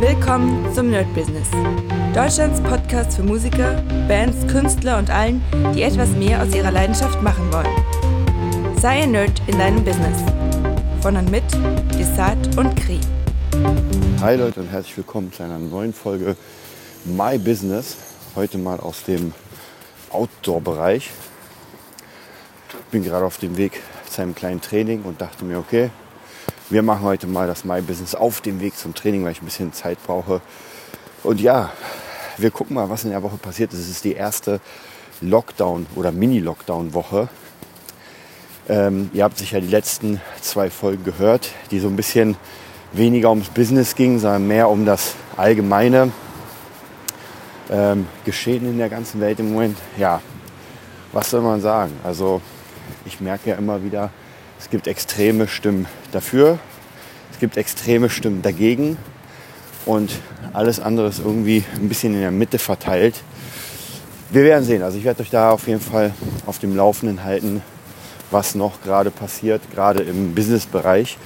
Willkommen zum Nerd Business. Deutschlands Podcast für Musiker, Bands, Künstler und allen, die etwas mehr aus ihrer Leidenschaft machen wollen. Sei ein Nerd in deinem Business. Von und mit Desart und Kri. Hi Leute und herzlich willkommen zu einer neuen Folge My Business. Heute mal aus dem Outdoor-Bereich. Bin gerade auf dem Weg zu einem kleinen Training und dachte mir, okay, wir machen heute mal das My Business auf dem Weg zum Training, weil ich ein bisschen Zeit brauche. Und ja, wir gucken mal, was in der Woche passiert ist. Es ist die erste Lockdown- oder Mini-Lockdown-Woche. Ähm, ihr habt sicher die letzten zwei Folgen gehört, die so ein bisschen weniger ums Business ging, sondern mehr um das allgemeine ähm, Geschehen in der ganzen Welt im Moment. Ja, was soll man sagen? Also ich merke ja immer wieder, es gibt extreme Stimmen dafür, es gibt extreme Stimmen dagegen und alles andere ist irgendwie ein bisschen in der Mitte verteilt. Wir werden sehen. Also ich werde euch da auf jeden Fall auf dem Laufenden halten, was noch gerade passiert, gerade im Businessbereich.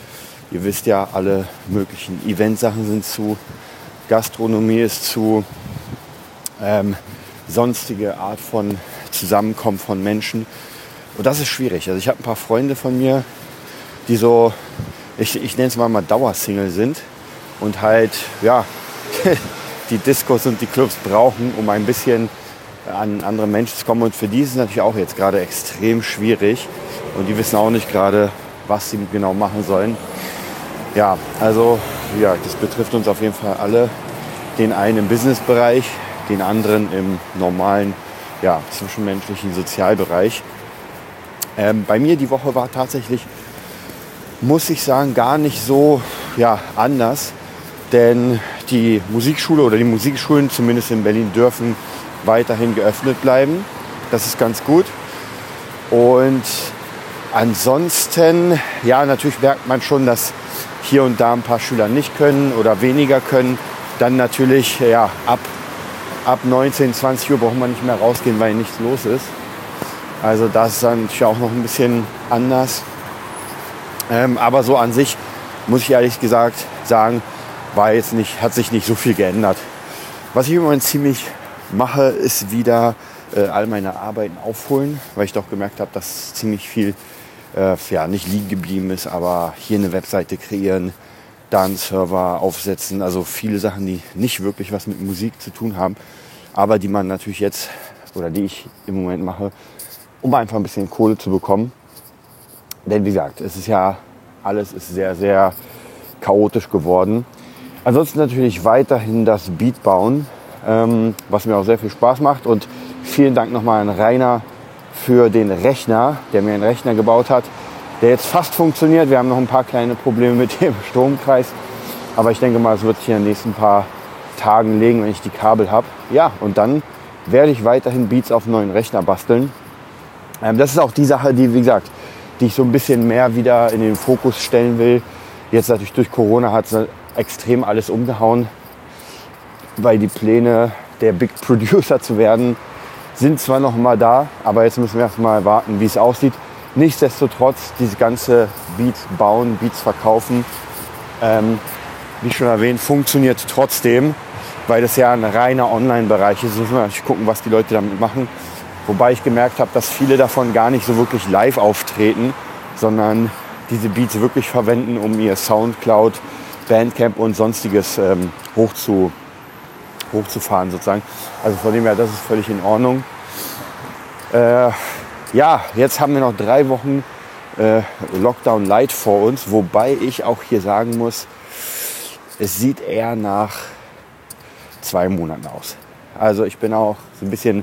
Ihr wisst ja, alle möglichen Eventsachen sind zu, Gastronomie ist zu, ähm, sonstige Art von Zusammenkommen von Menschen und das ist schwierig. Also ich habe ein paar Freunde von mir, die so, ich, ich nenne es mal mal Dauersingle sind und halt, ja, die Discos und die Clubs brauchen, um ein bisschen an andere Menschen zu kommen. Und für die ist es natürlich auch jetzt gerade extrem schwierig. Und die wissen auch nicht gerade, was sie genau machen sollen. Ja, also ja, das betrifft uns auf jeden Fall alle. Den einen im Businessbereich, den anderen im normalen, ja, zwischenmenschlichen Sozialbereich. Ähm, bei mir die Woche war tatsächlich, muss ich sagen, gar nicht so ja, anders. Denn die Musikschule oder die Musikschulen, zumindest in Berlin, dürfen weiterhin geöffnet bleiben. Das ist ganz gut. Und ansonsten, ja, natürlich merkt man schon, dass hier und da ein paar Schüler nicht können oder weniger können. Dann natürlich, ja, ab, ab 19, 20 Uhr braucht man nicht mehr rausgehen, weil nichts los ist. Also das ist dann natürlich auch noch ein bisschen anders. Ähm, aber so an sich muss ich ehrlich gesagt sagen, war jetzt nicht, hat sich nicht so viel geändert. Was ich im Moment ziemlich mache, ist wieder äh, all meine Arbeiten aufholen, weil ich doch gemerkt habe, dass ziemlich viel äh, ja, nicht liegen geblieben ist, aber hier eine Webseite kreieren, da einen Server aufsetzen, also viele Sachen, die nicht wirklich was mit Musik zu tun haben, aber die man natürlich jetzt oder die ich im Moment mache, um einfach ein bisschen Kohle zu bekommen. Denn wie gesagt, es ist ja alles ist sehr, sehr chaotisch geworden. Ansonsten natürlich weiterhin das Beat bauen, ähm, was mir auch sehr viel Spaß macht. Und vielen Dank nochmal an Rainer für den Rechner, der mir einen Rechner gebaut hat, der jetzt fast funktioniert. Wir haben noch ein paar kleine Probleme mit dem Stromkreis. Aber ich denke mal, es wird sich in den nächsten paar Tagen legen, wenn ich die Kabel habe. Ja, und dann werde ich weiterhin Beats auf neuen Rechner basteln. Ähm, das ist auch die Sache, die, wie gesagt, die ich so ein bisschen mehr wieder in den Fokus stellen will. Jetzt natürlich durch Corona hat es extrem alles umgehauen, weil die Pläne, der Big Producer zu werden, sind zwar noch mal da, aber jetzt müssen wir erst mal warten, wie es aussieht. Nichtsdestotrotz, diese ganze Beats bauen, Beats verkaufen, ähm, wie schon erwähnt, funktioniert trotzdem, weil das ja ein reiner Online-Bereich ist. Jetzt müssen wir natürlich gucken, was die Leute damit machen. Wobei ich gemerkt habe, dass viele davon gar nicht so wirklich live auftreten, sondern diese Beats wirklich verwenden, um ihr Soundcloud, Bandcamp und sonstiges ähm, hoch zu, hochzufahren sozusagen. Also von dem her, das ist völlig in Ordnung. Äh, ja, jetzt haben wir noch drei Wochen äh, Lockdown Light vor uns, wobei ich auch hier sagen muss, es sieht eher nach zwei Monaten aus. Also ich bin auch so ein bisschen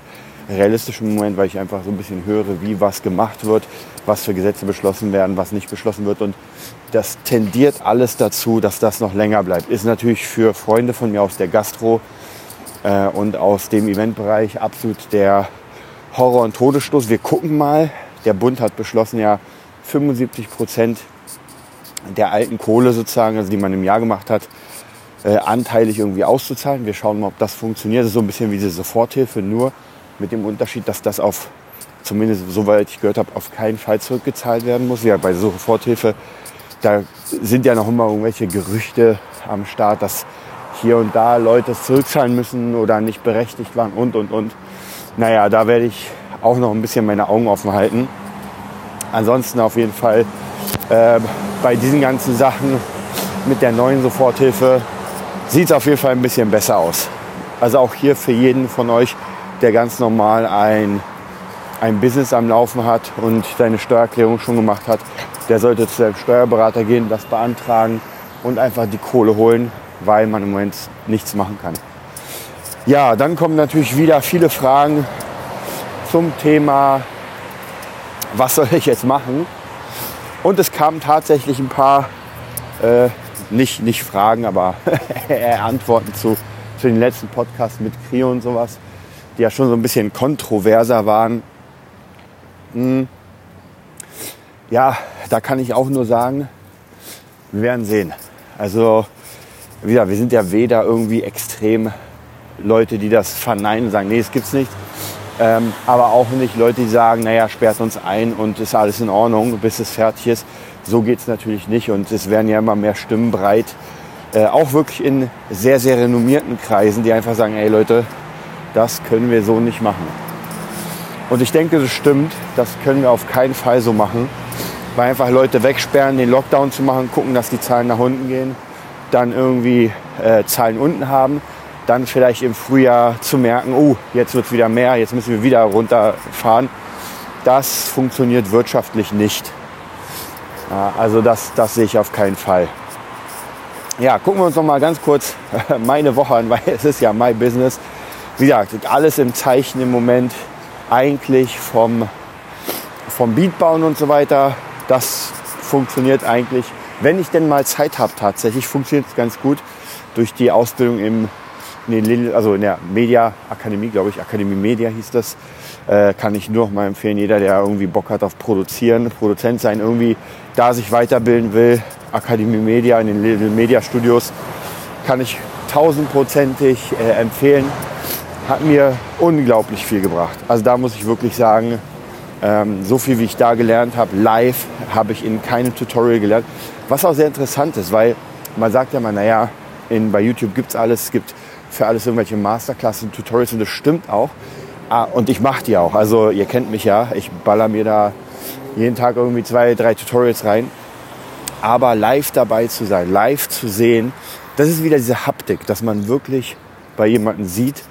realistisch im Moment, weil ich einfach so ein bisschen höre, wie was gemacht wird, was für Gesetze beschlossen werden, was nicht beschlossen wird. Und das tendiert alles dazu, dass das noch länger bleibt. Ist natürlich für Freunde von mir aus der Gastro äh, und aus dem Eventbereich absolut der Horror- und Todesstoß. Wir gucken mal. Der Bund hat beschlossen, ja 75 Prozent der alten Kohle sozusagen, also die man im Jahr gemacht hat, äh, anteilig irgendwie auszuzahlen. Wir schauen mal, ob das funktioniert. Das ist so ein bisschen wie diese Soforthilfe, nur mit dem Unterschied, dass das auf, zumindest soweit ich gehört habe, auf keinen Fall zurückgezahlt werden muss. Ja, bei Soforthilfe, da sind ja noch immer irgendwelche Gerüchte am Start, dass hier und da Leute zurückzahlen müssen oder nicht berechtigt waren und, und, und. Naja, da werde ich auch noch ein bisschen meine Augen offen halten. Ansonsten auf jeden Fall äh, bei diesen ganzen Sachen mit der neuen Soforthilfe sieht es auf jeden Fall ein bisschen besser aus. Also auch hier für jeden von euch, der ganz normal ein, ein Business am Laufen hat und seine Steuererklärung schon gemacht hat, der sollte zu seinem Steuerberater gehen, das beantragen und einfach die Kohle holen, weil man im Moment nichts machen kann. Ja, dann kommen natürlich wieder viele Fragen zum Thema, was soll ich jetzt machen? Und es kamen tatsächlich ein paar, äh, nicht, nicht Fragen, aber Antworten zu, zu den letzten Podcasts mit Krio und sowas, die ja schon so ein bisschen kontroverser waren. Hm. Ja, da kann ich auch nur sagen, wir werden sehen. Also, wieder, wir sind ja weder irgendwie extrem Leute, die das verneinen und sagen, nee, es gibt's nicht. Ähm, aber auch nicht Leute, die sagen, naja, sperrt uns ein und ist alles in Ordnung, bis es fertig ist. So geht es natürlich nicht und es werden ja immer mehr Stimmen breit, äh, auch wirklich in sehr, sehr renommierten Kreisen, die einfach sagen, ey Leute, das können wir so nicht machen. Und ich denke, das stimmt, das können wir auf keinen Fall so machen, weil einfach Leute wegsperren, den Lockdown zu machen, gucken, dass die Zahlen nach unten gehen, dann irgendwie äh, Zahlen unten haben dann vielleicht im Frühjahr zu merken, oh, jetzt wird es wieder mehr, jetzt müssen wir wieder runterfahren. Das funktioniert wirtschaftlich nicht. Ja, also das, das sehe ich auf keinen Fall. Ja, gucken wir uns noch mal ganz kurz meine Woche an, weil es ist ja mein Business. Wie gesagt, alles im Zeichen im Moment eigentlich vom, vom Beat bauen und so weiter. Das funktioniert eigentlich, wenn ich denn mal Zeit habe tatsächlich, funktioniert es ganz gut durch die Ausbildung im nee, also in der Media Akademie, glaube ich, Akademie Media hieß das, äh, kann ich nur noch mal empfehlen. Jeder, der irgendwie Bock hat auf Produzieren, Produzent sein, irgendwie da sich weiterbilden will, Akademie Media in den Little Media Studios, kann ich tausendprozentig äh, empfehlen. Hat mir unglaublich viel gebracht. Also da muss ich wirklich sagen, ähm, so viel wie ich da gelernt habe, live habe ich in keinem Tutorial gelernt. Was auch sehr interessant ist, weil man sagt ja mal, naja, in, bei YouTube gibt es alles, es gibt für alles irgendwelche Masterclasses und Tutorials und das stimmt auch. Ah, und ich mache die auch. Also ihr kennt mich ja, ich baller mir da jeden Tag irgendwie zwei, drei Tutorials rein. Aber live dabei zu sein, live zu sehen, das ist wieder diese Haptik, dass man wirklich bei jemandem sieht,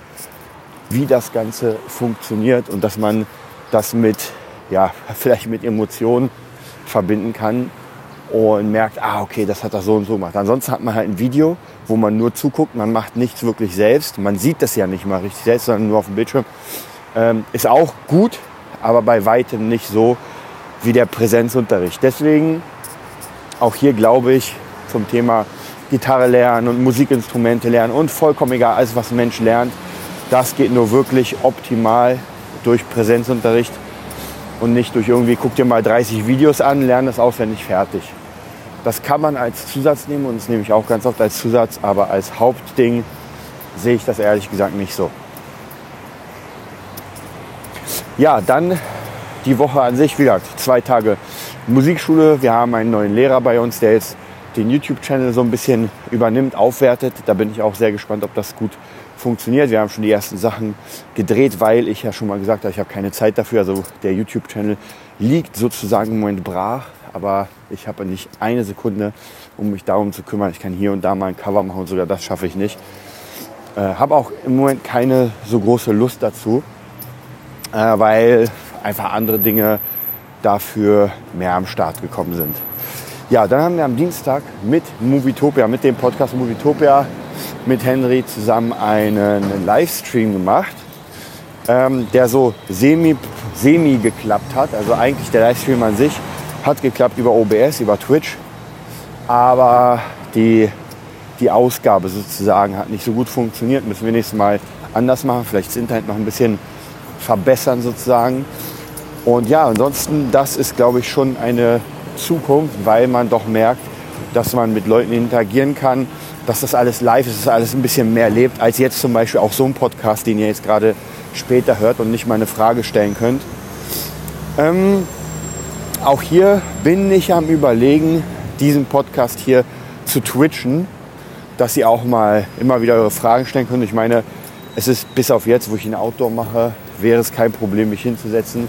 wie das Ganze funktioniert und dass man das mit, ja, vielleicht mit Emotionen verbinden kann und merkt, ah, okay, das hat er so und so gemacht. Ansonsten hat man halt ein Video, wo man nur zuguckt, man macht nichts wirklich selbst. Man sieht das ja nicht mal richtig selbst, sondern nur auf dem Bildschirm. Ähm, ist auch gut, aber bei weitem nicht so wie der Präsenzunterricht. Deswegen auch hier glaube ich zum Thema Gitarre lernen und Musikinstrumente lernen und vollkommen egal, alles was ein Mensch lernt, das geht nur wirklich optimal durch Präsenzunterricht und nicht durch irgendwie, guck dir mal 30 Videos an, lerne das auswendig fertig. Das kann man als Zusatz nehmen und das nehme ich auch ganz oft als Zusatz, aber als Hauptding sehe ich das ehrlich gesagt nicht so. Ja, dann die Woche an sich, wie gesagt, zwei Tage Musikschule. Wir haben einen neuen Lehrer bei uns, der jetzt den YouTube-Channel so ein bisschen übernimmt, aufwertet. Da bin ich auch sehr gespannt, ob das gut funktioniert. Wir haben schon die ersten Sachen gedreht, weil ich ja schon mal gesagt habe, ich habe keine Zeit dafür. Also der YouTube-Channel liegt sozusagen im Moment brach aber ich habe nicht eine Sekunde, um mich darum zu kümmern. Ich kann hier und da mal ein Cover machen und sogar das schaffe ich nicht. Äh, habe auch im Moment keine so große Lust dazu, äh, weil einfach andere Dinge dafür mehr am Start gekommen sind. Ja, dann haben wir am Dienstag mit Movietopia, mit dem Podcast Movietopia, mit Henry zusammen einen Livestream gemacht, ähm, der so semi, semi geklappt hat. Also eigentlich der Livestream an sich hat geklappt über OBS, über Twitch. Aber die, die Ausgabe sozusagen hat nicht so gut funktioniert. Müssen wir nächstes Mal anders machen. Vielleicht das Internet noch ein bisschen verbessern sozusagen. Und ja, ansonsten, das ist, glaube ich, schon eine Zukunft, weil man doch merkt, dass man mit Leuten interagieren kann, dass das alles live ist, dass alles ein bisschen mehr lebt, als jetzt zum Beispiel auch so ein Podcast, den ihr jetzt gerade später hört und nicht mal eine Frage stellen könnt. Ähm, auch hier bin ich am Überlegen, diesen Podcast hier zu twitchen. dass ihr auch mal immer wieder eure Fragen stellen könnt. Ich meine, es ist bis auf jetzt, wo ich ein Outdoor mache, wäre es kein Problem, mich hinzusetzen,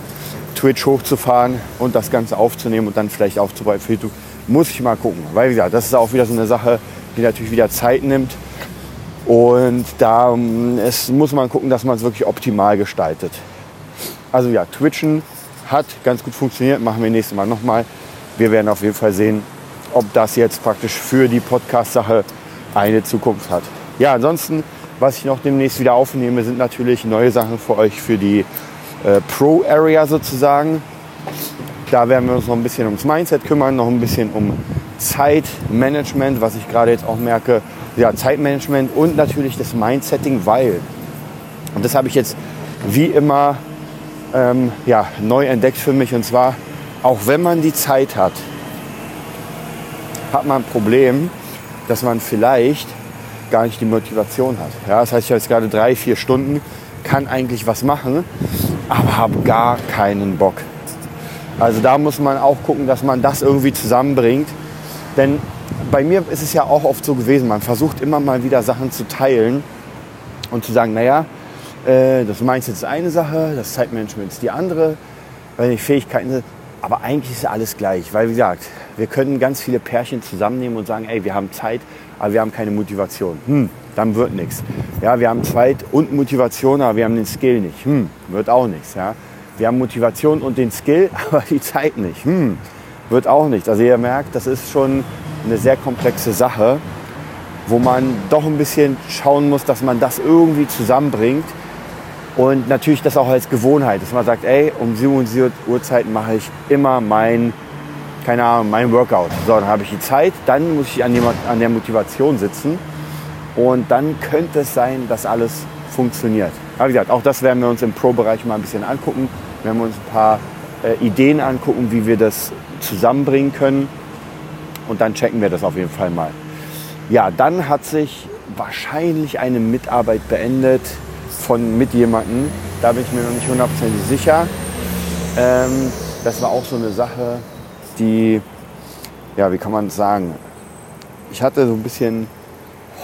Twitch hochzufahren und das Ganze aufzunehmen und dann vielleicht aufzubauen für YouTube. Muss ich mal gucken. Weil, wie gesagt, das ist auch wieder so eine Sache, die natürlich wieder Zeit nimmt. Und da ähm, es muss man gucken, dass man es wirklich optimal gestaltet. Also ja, Twitchen hat ganz gut funktioniert. Machen wir nächstes Mal nochmal. Wir werden auf jeden Fall sehen, ob das jetzt praktisch für die Podcast-Sache eine Zukunft hat. Ja, ansonsten, was ich noch demnächst wieder aufnehme, sind natürlich neue Sachen für euch für die äh, Pro-Area sozusagen. Da werden wir uns noch ein bisschen ums Mindset kümmern, noch ein bisschen um Zeitmanagement, was ich gerade jetzt auch merke. Ja, Zeitmanagement und natürlich das Mindsetting, weil, und das habe ich jetzt wie immer ähm, ja, neu entdeckt für mich, und zwar, auch wenn man die Zeit hat, hat man ein Problem, dass man vielleicht gar nicht die Motivation hat. Ja, das heißt, ich habe jetzt gerade drei, vier Stunden, kann eigentlich was machen, aber habe gar keinen Bock. Also da muss man auch gucken, dass man das irgendwie zusammenbringt. Denn bei mir ist es ja auch oft so gewesen, man versucht immer mal wieder Sachen zu teilen und zu sagen, naja, äh, das Mindset ist eine Sache, das Zeitmanagement ist die andere, weil die Fähigkeiten sind. Aber eigentlich ist alles gleich, weil wie gesagt, wir können ganz viele Pärchen zusammennehmen und sagen, ey, wir haben Zeit, aber wir haben keine Motivation. Hm, dann wird nichts. Ja, wir haben Zeit und Motivation, aber wir haben den Skill nicht. Hm, wird auch nichts. Ja. Wir haben Motivation und den Skill, aber die Zeit nicht. Hm, wird auch nicht. Also ihr merkt, das ist schon eine sehr komplexe Sache, wo man doch ein bisschen schauen muss, dass man das irgendwie zusammenbringt. Und natürlich das auch als Gewohnheit, dass man sagt, ey, um 7 Uhr Uhrzeit mache ich immer mein, keine Ahnung, mein Workout. So, dann habe ich die Zeit, dann muss ich an, die, an der Motivation sitzen und dann könnte es sein, dass alles funktioniert. Aber wie gesagt, auch das werden wir uns im Pro-Bereich mal ein bisschen angucken. Werden wir uns ein paar äh, Ideen angucken, wie wir das zusammenbringen können. Und dann checken wir das auf jeden Fall mal. Ja, dann hat sich wahrscheinlich eine Mitarbeit beendet von mit jemandem. Da bin ich mir noch nicht hundertprozentig sicher. Ähm, das war auch so eine Sache, die, ja, wie kann man es sagen? Ich hatte so ein bisschen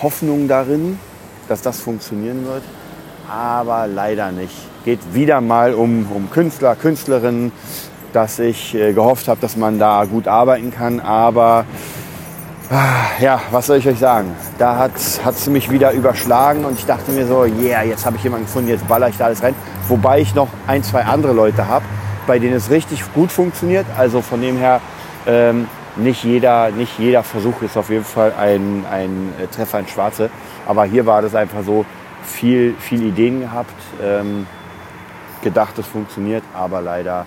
Hoffnung darin, dass das funktionieren wird, aber leider nicht. Geht wieder mal um, um Künstler, Künstlerinnen, dass ich äh, gehofft habe, dass man da gut arbeiten kann. Aber ah, ja, was soll ich euch sagen? Da hat es mich wieder überschlagen und ich dachte mir so, yeah, jetzt habe ich jemanden gefunden, jetzt baller ich da alles rein. Wobei ich noch ein, zwei andere Leute habe, bei denen es richtig gut funktioniert. Also von dem her, ähm, nicht, jeder, nicht jeder Versuch ist auf jeden Fall ein, ein äh, Treffer ins Schwarze. Aber hier war das einfach so, viel, viel Ideen gehabt, ähm, gedacht, es funktioniert, aber leider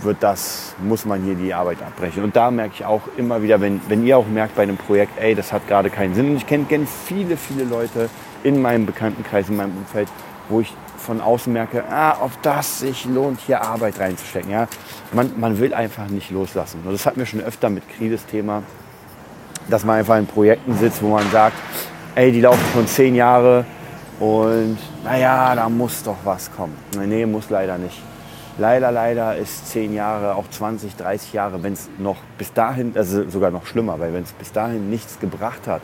wird das, muss man hier die Arbeit abbrechen. Und da merke ich auch immer wieder, wenn, wenn ihr auch merkt bei einem Projekt, ey, das hat gerade keinen Sinn. Und ich kenne kenn viele, viele Leute in meinem Bekanntenkreis, in meinem Umfeld, wo ich von außen merke, ah, ob das sich lohnt, hier Arbeit reinzustecken. Ja? Man, man will einfach nicht loslassen. Und das hatten wir schon öfter mit Kri das Thema, dass man einfach in Projekten sitzt, wo man sagt, ey, die laufen schon zehn Jahre und naja, da muss doch was kommen. Nee, muss leider nicht. Leider, leider ist zehn Jahre, auch 20, 30 Jahre, wenn es noch bis dahin, also sogar noch schlimmer, weil wenn es bis dahin nichts gebracht hat,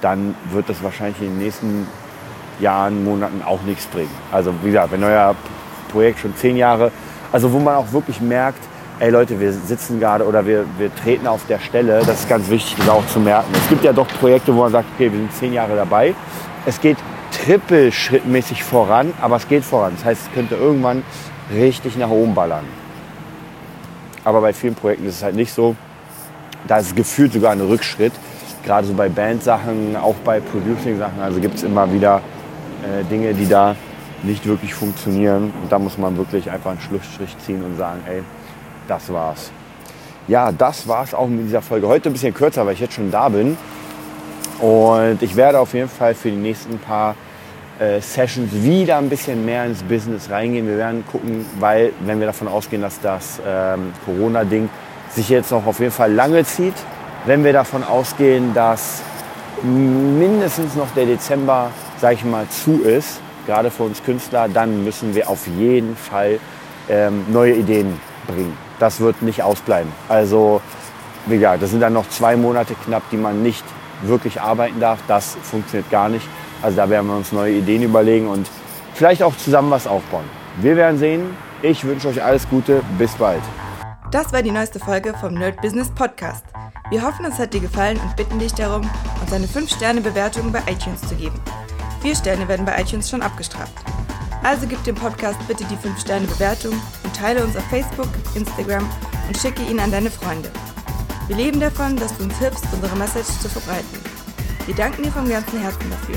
dann wird das wahrscheinlich in den nächsten Jahren, Monaten auch nichts bringen. Also wie gesagt, wenn euer Projekt schon zehn Jahre, also wo man auch wirklich merkt, ey Leute, wir sitzen gerade oder wir, wir treten auf der Stelle, das ist ganz wichtig, das auch zu merken. Es gibt ja doch Projekte, wo man sagt, okay, wir sind zehn Jahre dabei. Es geht trippelschrittmäßig voran, aber es geht voran. Das heißt, es könnte irgendwann richtig nach oben ballern. Aber bei vielen Projekten ist es halt nicht so. Da ist gefühlt sogar ein Rückschritt. Gerade so bei Bandsachen, auch bei Producing-Sachen. Also gibt es immer wieder äh, Dinge, die da nicht wirklich funktionieren. Und da muss man wirklich einfach einen Schlussstrich ziehen und sagen, ey, das war's. Ja, das war's auch mit dieser Folge. Heute ein bisschen kürzer, weil ich jetzt schon da bin. Und ich werde auf jeden Fall für die nächsten paar äh, Sessions wieder ein bisschen mehr ins Business reingehen. Wir werden gucken, weil wenn wir davon ausgehen, dass das ähm, Corona-Ding sich jetzt noch auf jeden Fall lange zieht, wenn wir davon ausgehen, dass mindestens noch der Dezember, sage ich mal, zu ist, gerade für uns Künstler, dann müssen wir auf jeden Fall ähm, neue Ideen bringen. Das wird nicht ausbleiben. Also, wie gesagt, das sind dann noch zwei Monate knapp, die man nicht wirklich arbeiten darf, das funktioniert gar nicht. Also da werden wir uns neue Ideen überlegen und vielleicht auch zusammen was aufbauen. Wir werden sehen. Ich wünsche euch alles Gute. Bis bald. Das war die neueste Folge vom Nerd Business Podcast. Wir hoffen, es hat dir gefallen und bitten dich darum, uns eine 5-Sterne-Bewertung bei iTunes zu geben. Vier Sterne werden bei iTunes schon abgestraft. Also gib dem Podcast bitte die 5-Sterne-Bewertung und teile uns auf Facebook, Instagram und schicke ihn an deine Freunde. Wir leben davon, dass du uns hilfst, unsere Message zu verbreiten. Wir danken dir vom ganzen Herzen dafür.